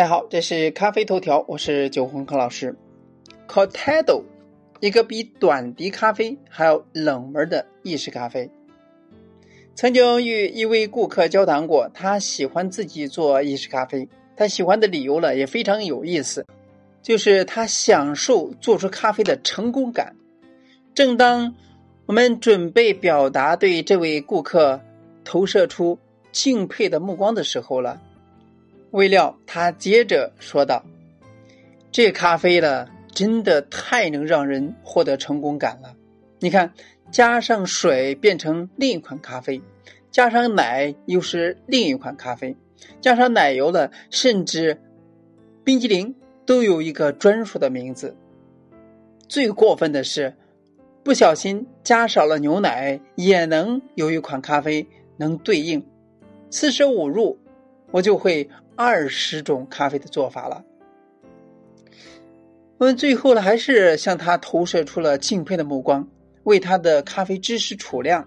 大家好，这是咖啡头条，我是九红康老师。Cortado，一个比短笛咖啡还要冷门的意式咖啡。曾经与一位顾客交谈过，他喜欢自己做意式咖啡，他喜欢的理由呢也非常有意思，就是他享受做出咖啡的成功感。正当我们准备表达对这位顾客投射出敬佩的目光的时候了。未料他接着说道：“这咖啡呢，真的太能让人获得成功感了。你看，加上水变成另一款咖啡，加上奶又是另一款咖啡，加上奶油了，甚至冰激凌都有一个专属的名字。最过分的是，不小心加少了牛奶，也能有一款咖啡能对应。四舍五入，我就会。”二十种咖啡的做法了，我们最后呢，还是向他投射出了敬佩的目光，为他的咖啡知识储量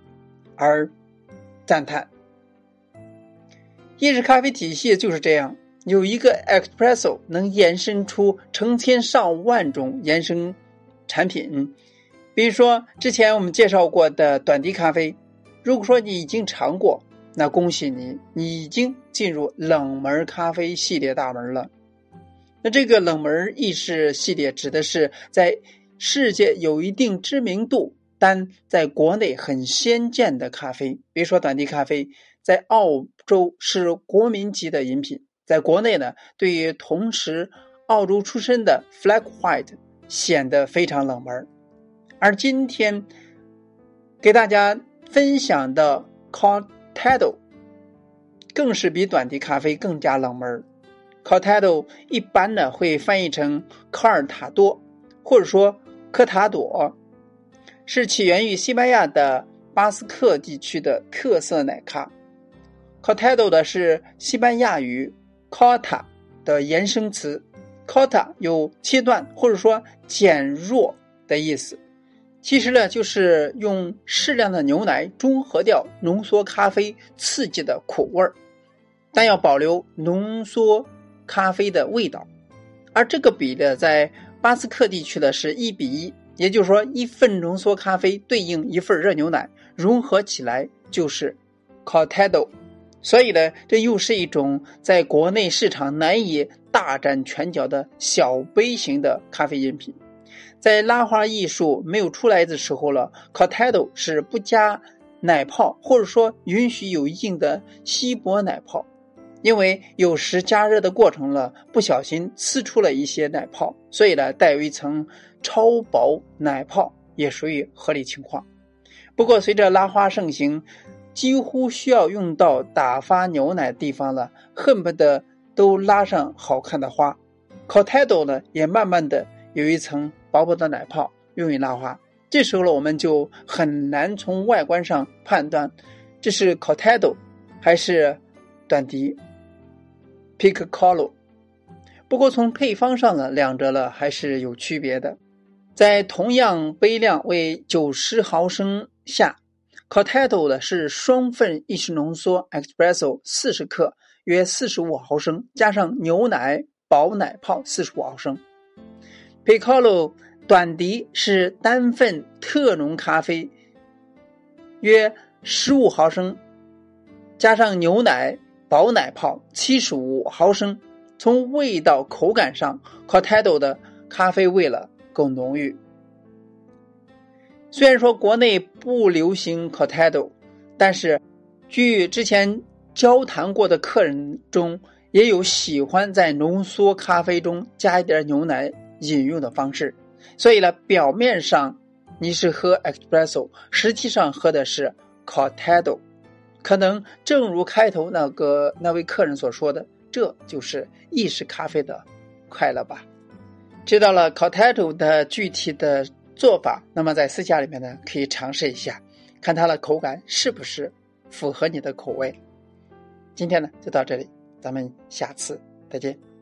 而赞叹。意式咖啡体系就是这样，有一个 espresso 能延伸出成千上万种延伸产品，比如说之前我们介绍过的短笛咖啡，如果说你已经尝过。那恭喜你，你已经进入冷门咖啡系列大门了。那这个冷门意式系列指的是在世界有一定知名度，但在国内很先见的咖啡。比如说短笛咖啡，在澳洲是国民级的饮品，在国内呢，对于同时澳洲出身的 Flag White 显得非常冷门。而今天给大家分享的 Call。Cortado 更是比短笛咖啡更加冷门。Cortado 一般呢会翻译成科尔塔多，或者说科塔朵，是起源于西班牙的巴斯克地区的特色奶咖。Cortado 的是西班牙语 corta 的延伸词，corta 有切断或者说减弱的意思。其实呢，就是用适量的牛奶中和掉浓缩咖啡刺激的苦味儿，但要保留浓缩咖啡的味道。而这个比例在巴斯克地区的是一比一，也就是说，一份浓缩咖啡对应一份热牛奶，融合起来就是 cortado。所以呢，这又是一种在国内市场难以大展拳脚的小杯型的咖啡饮品。在拉花艺术没有出来的时候了，co-tado 是不加奶泡，或者说允许有一定的稀薄奶泡，因为有时加热的过程了，不小心呲出了一些奶泡，所以呢带有一层超薄奶泡也属于合理情况。不过随着拉花盛行，几乎需要用到打发牛奶的地方了，恨不得都拉上好看的花 co-tado 呢也慢慢的有一层。薄薄的奶泡用于拉花，这时候呢，我们就很难从外观上判断这是 Cortado 还是短笛 Piccolo。不过从配方上呢，两者呢还是有区别的。在同样杯量为九十毫升下，Cortado 的是双份意式浓缩 Espresso 四十克，约四十五毫升，加上牛奶薄奶泡四十五毫升。Piccolo 短笛是单份特浓咖啡，约十五毫升，加上牛奶薄奶泡七十五毫升。从味道口感上，Cortado 的咖啡味了更浓郁。虽然说国内不流行 Cortado，但是据之前交谈过的客人中，也有喜欢在浓缩咖啡中加一点牛奶。饮用的方式，所以呢，表面上你是喝 espresso，实际上喝的是 cortado，可能正如开头那个那位客人所说的，这就是意式咖啡的快乐吧。知道了 cortado 的具体的做法，那么在私下里面呢，可以尝试一下，看它的口感是不是符合你的口味。今天呢，就到这里，咱们下次再见。